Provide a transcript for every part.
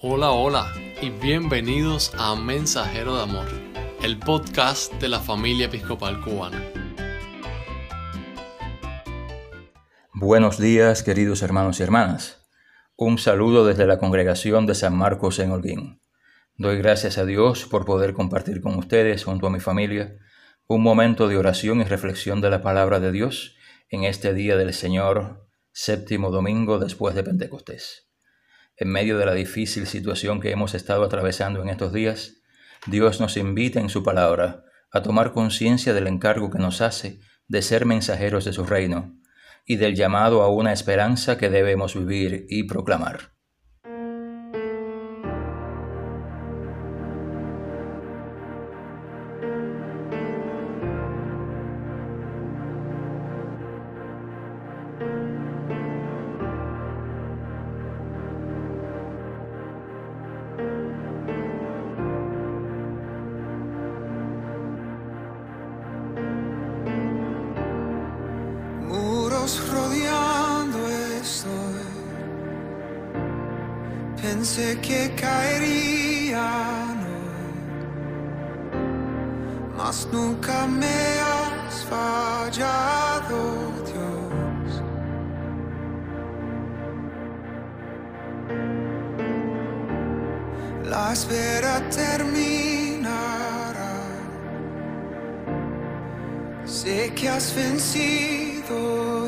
Hola, hola y bienvenidos a Mensajero de Amor, el podcast de la familia episcopal cubana. Buenos días, queridos hermanos y hermanas. Un saludo desde la congregación de San Marcos en Holguín. Doy gracias a Dios por poder compartir con ustedes, junto a mi familia, un momento de oración y reflexión de la palabra de Dios en este día del Señor, séptimo domingo después de Pentecostés. En medio de la difícil situación que hemos estado atravesando en estos días, Dios nos invita en su palabra a tomar conciencia del encargo que nos hace de ser mensajeros de su reino y del llamado a una esperanza que debemos vivir y proclamar. Pensé que caería, no, mas nunca me has fallado, Dios. La espera terminará. Sé que has vencido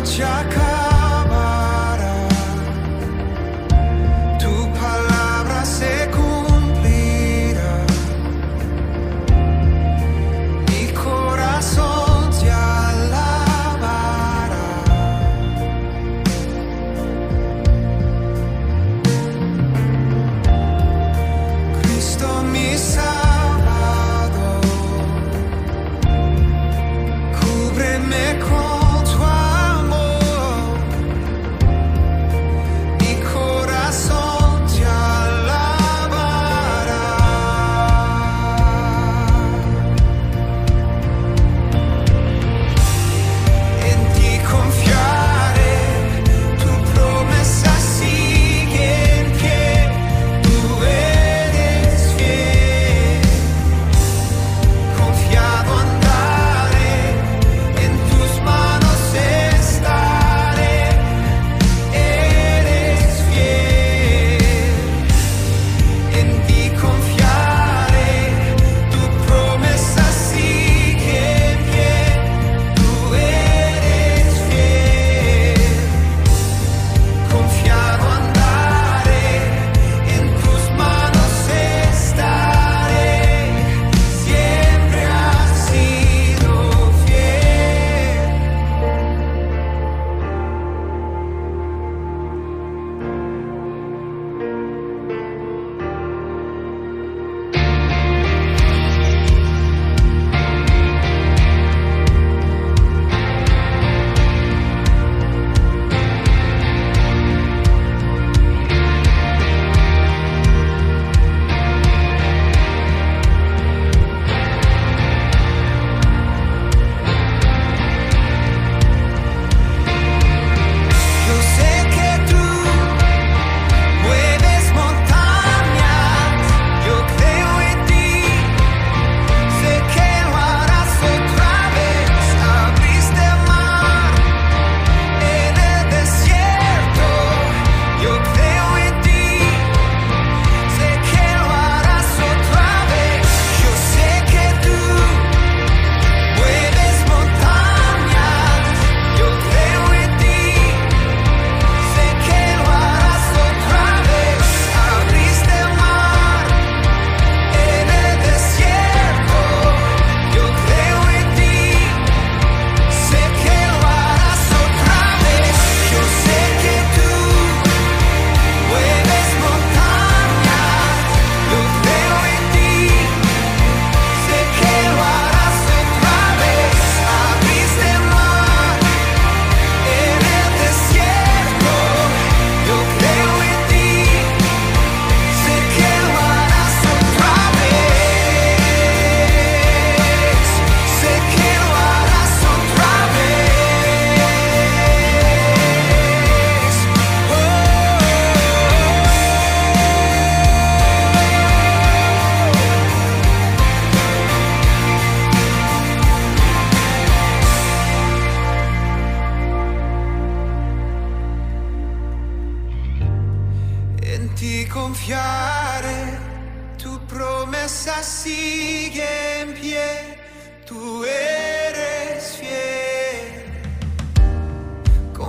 La noche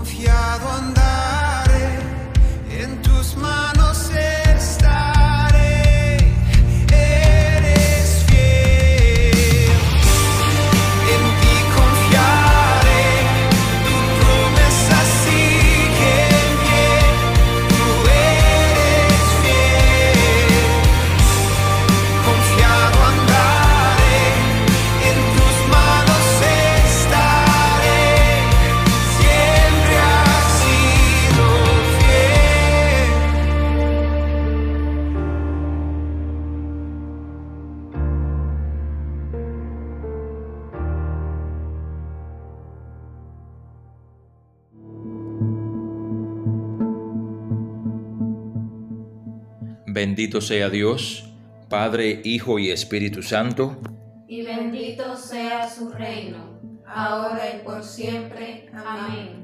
confiado andaré en tus manos. Bendito sea Dios, Padre, Hijo y Espíritu Santo, y bendito sea su reino, ahora y por siempre. Amén.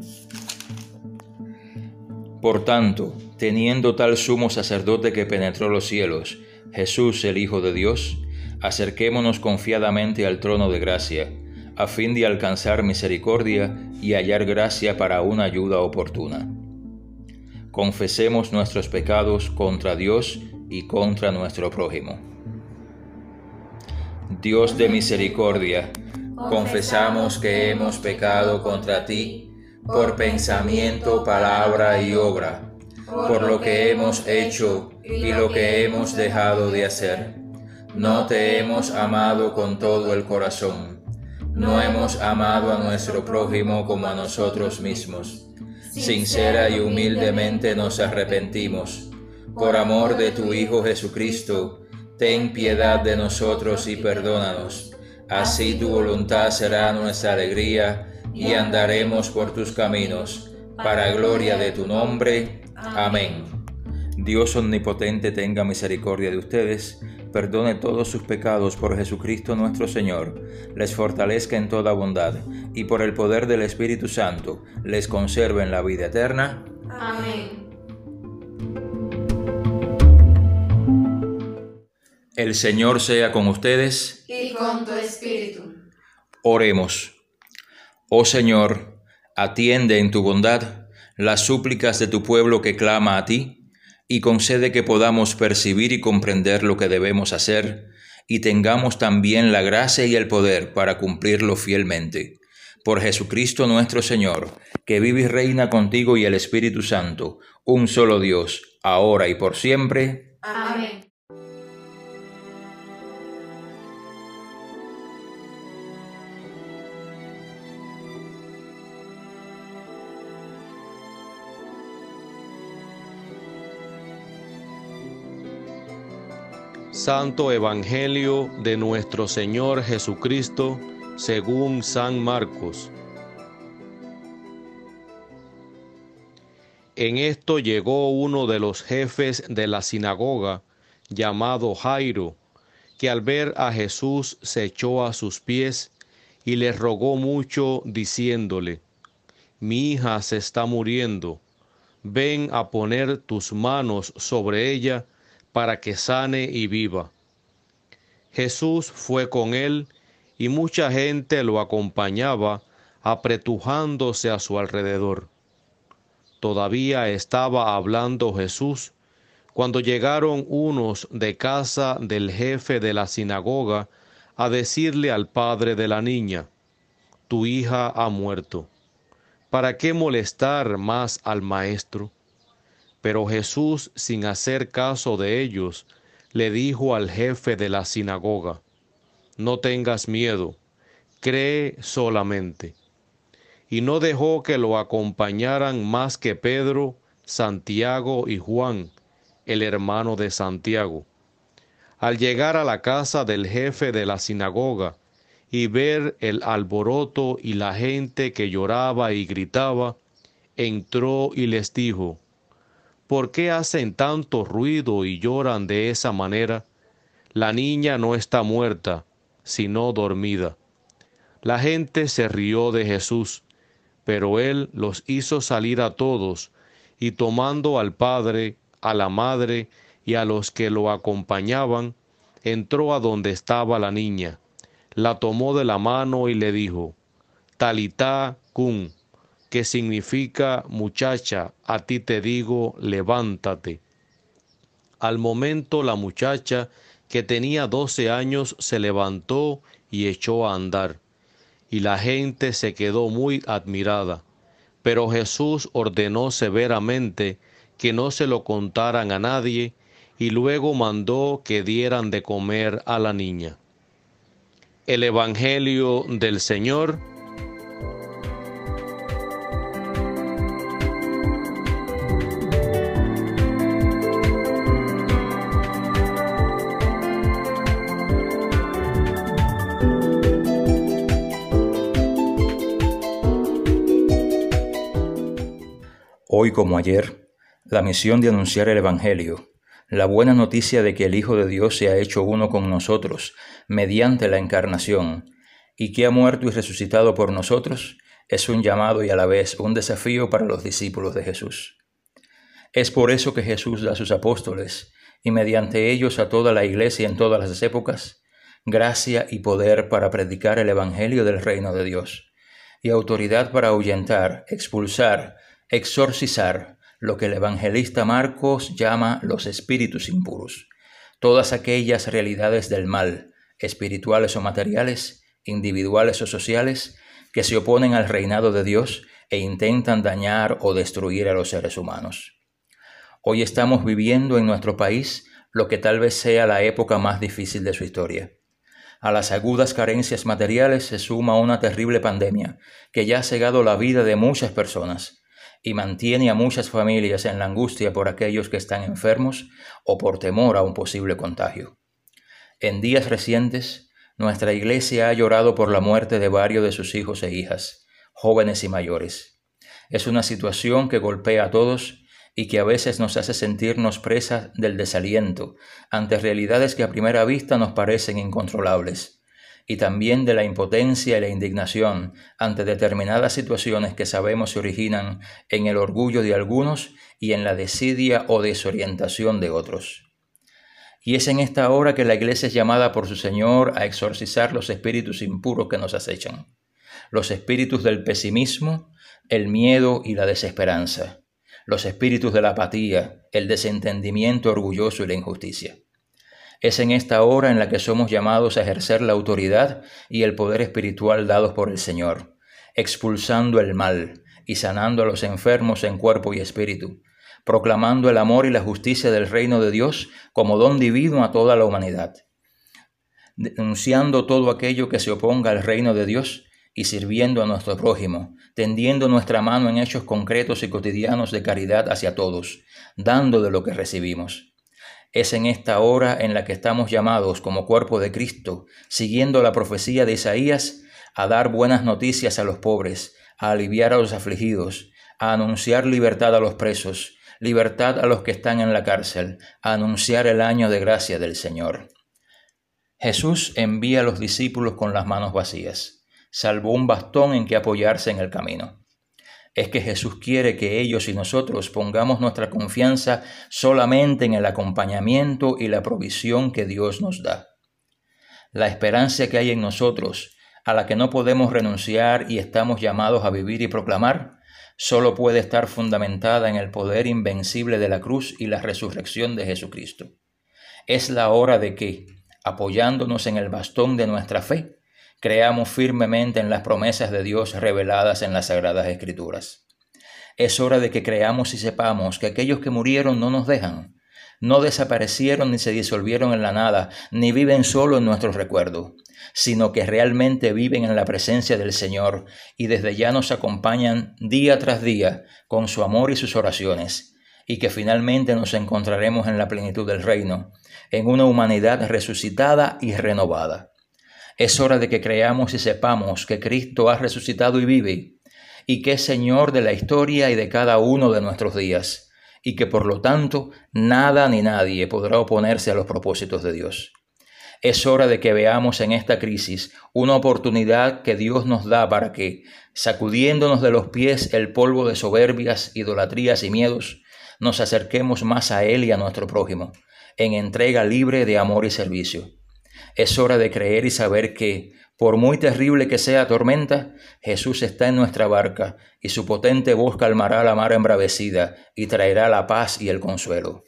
Por tanto, teniendo tal sumo sacerdote que penetró los cielos, Jesús el Hijo de Dios, acerquémonos confiadamente al trono de gracia, a fin de alcanzar misericordia y hallar gracia para una ayuda oportuna. Confesemos nuestros pecados contra Dios y contra nuestro prójimo. Dios de misericordia, confesamos que hemos pecado contra ti por pensamiento, palabra y obra, por lo que hemos hecho y lo que hemos dejado de hacer. No te hemos amado con todo el corazón, no hemos amado a nuestro prójimo como a nosotros mismos. Sincera y humildemente nos arrepentimos. Por amor de tu Hijo Jesucristo, ten piedad de nosotros y perdónanos. Así tu voluntad será nuestra alegría y andaremos por tus caminos, para gloria de tu nombre. Amén. Dios omnipotente tenga misericordia de ustedes, perdone todos sus pecados por Jesucristo nuestro Señor, les fortalezca en toda bondad, y por el poder del Espíritu Santo les conserve en la vida eterna. Amén. El Señor sea con ustedes. Y con tu espíritu. Oremos. Oh Señor, atiende en tu bondad las súplicas de tu pueblo que clama a ti, y concede que podamos percibir y comprender lo que debemos hacer, y tengamos también la gracia y el poder para cumplirlo fielmente. Por Jesucristo nuestro Señor, que vive y reina contigo y el Espíritu Santo, un solo Dios, ahora y por siempre. Amén. Santo Evangelio de nuestro Señor Jesucristo según San Marcos. En esto llegó uno de los jefes de la sinagoga, llamado Jairo, que al ver a Jesús se echó a sus pies y le rogó mucho, diciéndole, Mi hija se está muriendo, ven a poner tus manos sobre ella, para que sane y viva. Jesús fue con él y mucha gente lo acompañaba, apretujándose a su alrededor. Todavía estaba hablando Jesús cuando llegaron unos de casa del jefe de la sinagoga a decirle al padre de la niña, Tu hija ha muerto. ¿Para qué molestar más al maestro? Pero Jesús, sin hacer caso de ellos, le dijo al jefe de la sinagoga, No tengas miedo, cree solamente. Y no dejó que lo acompañaran más que Pedro, Santiago y Juan, el hermano de Santiago. Al llegar a la casa del jefe de la sinagoga y ver el alboroto y la gente que lloraba y gritaba, entró y les dijo, ¿Por qué hacen tanto ruido y lloran de esa manera? La niña no está muerta, sino dormida. La gente se rió de Jesús, pero él los hizo salir a todos, y tomando al padre, a la madre y a los que lo acompañaban, entró a donde estaba la niña, la tomó de la mano y le dijo, Talitá cum, que significa muchacha, a ti te digo, levántate. Al momento la muchacha, que tenía doce años, se levantó y echó a andar, y la gente se quedó muy admirada. Pero Jesús ordenó severamente que no se lo contaran a nadie, y luego mandó que dieran de comer a la niña. El Evangelio del Señor, Hoy como ayer, la misión de anunciar el Evangelio, la buena noticia de que el Hijo de Dios se ha hecho uno con nosotros mediante la encarnación y que ha muerto y resucitado por nosotros, es un llamado y a la vez un desafío para los discípulos de Jesús. Es por eso que Jesús da a sus apóstoles y mediante ellos a toda la iglesia en todas las épocas, gracia y poder para predicar el Evangelio del reino de Dios, y autoridad para ahuyentar, expulsar, exorcizar lo que el evangelista Marcos llama los espíritus impuros, todas aquellas realidades del mal, espirituales o materiales, individuales o sociales, que se oponen al reinado de Dios e intentan dañar o destruir a los seres humanos. Hoy estamos viviendo en nuestro país lo que tal vez sea la época más difícil de su historia. A las agudas carencias materiales se suma una terrible pandemia que ya ha cegado la vida de muchas personas y mantiene a muchas familias en la angustia por aquellos que están enfermos o por temor a un posible contagio. En días recientes, nuestra iglesia ha llorado por la muerte de varios de sus hijos e hijas, jóvenes y mayores. Es una situación que golpea a todos y que a veces nos hace sentirnos presas del desaliento ante realidades que a primera vista nos parecen incontrolables, y también de la impotencia y la indignación ante determinadas situaciones que sabemos se originan en el orgullo de algunos y en la desidia o desorientación de otros. Y es en esta hora que la iglesia es llamada por su Señor a exorcizar los espíritus impuros que nos acechan, los espíritus del pesimismo, el miedo y la desesperanza los espíritus de la apatía, el desentendimiento orgulloso y la injusticia. Es en esta hora en la que somos llamados a ejercer la autoridad y el poder espiritual dados por el Señor, expulsando el mal y sanando a los enfermos en cuerpo y espíritu, proclamando el amor y la justicia del reino de Dios como don divino a toda la humanidad, denunciando todo aquello que se oponga al reino de Dios y sirviendo a nuestro prójimo, tendiendo nuestra mano en hechos concretos y cotidianos de caridad hacia todos, dando de lo que recibimos. Es en esta hora en la que estamos llamados como cuerpo de Cristo, siguiendo la profecía de Isaías, a dar buenas noticias a los pobres, a aliviar a los afligidos, a anunciar libertad a los presos, libertad a los que están en la cárcel, a anunciar el año de gracia del Señor. Jesús envía a los discípulos con las manos vacías salvo un bastón en que apoyarse en el camino. Es que Jesús quiere que ellos y nosotros pongamos nuestra confianza solamente en el acompañamiento y la provisión que Dios nos da. La esperanza que hay en nosotros, a la que no podemos renunciar y estamos llamados a vivir y proclamar, solo puede estar fundamentada en el poder invencible de la cruz y la resurrección de Jesucristo. Es la hora de que, apoyándonos en el bastón de nuestra fe, creamos firmemente en las promesas de Dios reveladas en las Sagradas Escrituras. Es hora de que creamos y sepamos que aquellos que murieron no nos dejan, no desaparecieron ni se disolvieron en la nada, ni viven solo en nuestros recuerdos, sino que realmente viven en la presencia del Señor y desde ya nos acompañan día tras día con su amor y sus oraciones, y que finalmente nos encontraremos en la plenitud del reino, en una humanidad resucitada y renovada. Es hora de que creamos y sepamos que Cristo ha resucitado y vive, y que es Señor de la historia y de cada uno de nuestros días, y que por lo tanto nada ni nadie podrá oponerse a los propósitos de Dios. Es hora de que veamos en esta crisis una oportunidad que Dios nos da para que, sacudiéndonos de los pies el polvo de soberbias, idolatrías y miedos, nos acerquemos más a Él y a nuestro prójimo, en entrega libre de amor y servicio. Es hora de creer y saber que, por muy terrible que sea tormenta, Jesús está en nuestra barca y su potente voz calmará la mar embravecida y traerá la paz y el consuelo.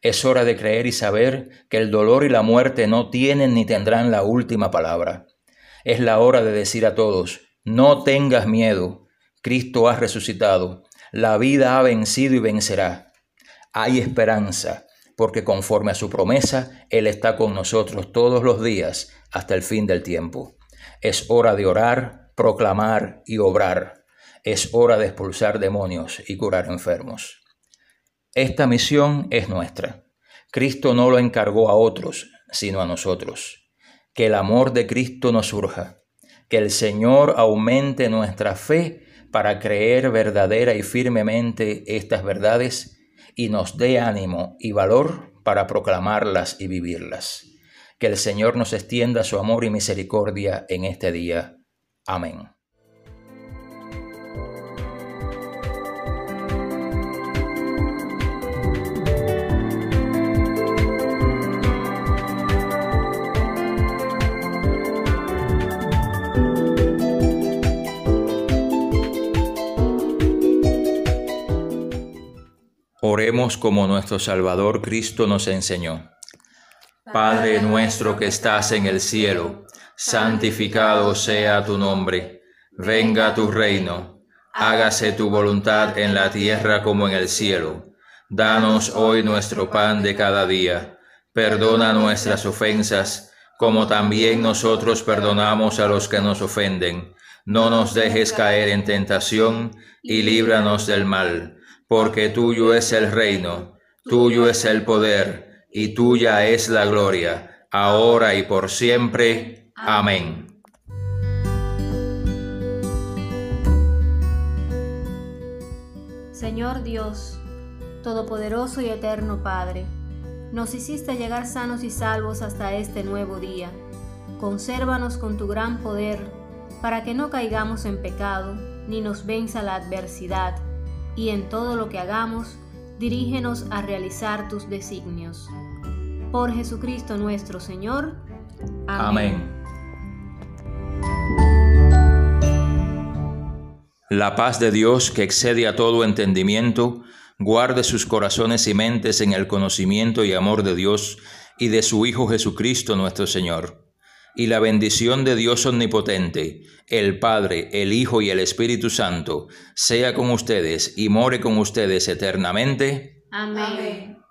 Es hora de creer y saber que el dolor y la muerte no tienen ni tendrán la última palabra. Es la hora de decir a todos, no tengas miedo, Cristo ha resucitado, la vida ha vencido y vencerá. Hay esperanza, porque conforme a su promesa, Él está con nosotros todos los días hasta el fin del tiempo. Es hora de orar, proclamar y obrar. Es hora de expulsar demonios y curar enfermos. Esta misión es nuestra. Cristo no lo encargó a otros, sino a nosotros. Que el amor de Cristo nos surja. Que el Señor aumente nuestra fe para creer verdadera y firmemente estas verdades y nos dé ánimo y valor para proclamarlas y vivirlas. Que el Señor nos extienda su amor y misericordia en este día. Amén. Oremos como nuestro Salvador Cristo nos enseñó. Padre nuestro que estás en el cielo, santificado sea tu nombre, venga tu reino, hágase tu voluntad en la tierra como en el cielo. Danos hoy nuestro pan de cada día, perdona nuestras ofensas, como también nosotros perdonamos a los que nos ofenden. No nos dejes caer en tentación, y líbranos del mal porque tuyo es el reino, tuyo es el poder, y tuya es la gloria, ahora y por siempre. Amén. Señor Dios, Todopoderoso y Eterno Padre, nos hiciste llegar sanos y salvos hasta este nuevo día. Consérvanos con tu gran poder, para que no caigamos en pecado, ni nos venza la adversidad y en todo lo que hagamos, dirígenos a realizar tus designios. Por Jesucristo nuestro Señor. Amén. La paz de Dios, que excede a todo entendimiento, guarde sus corazones y mentes en el conocimiento y amor de Dios y de su Hijo Jesucristo nuestro Señor y la bendición de Dios Omnipotente, el Padre, el Hijo y el Espíritu Santo, sea con ustedes y more con ustedes eternamente. Amén.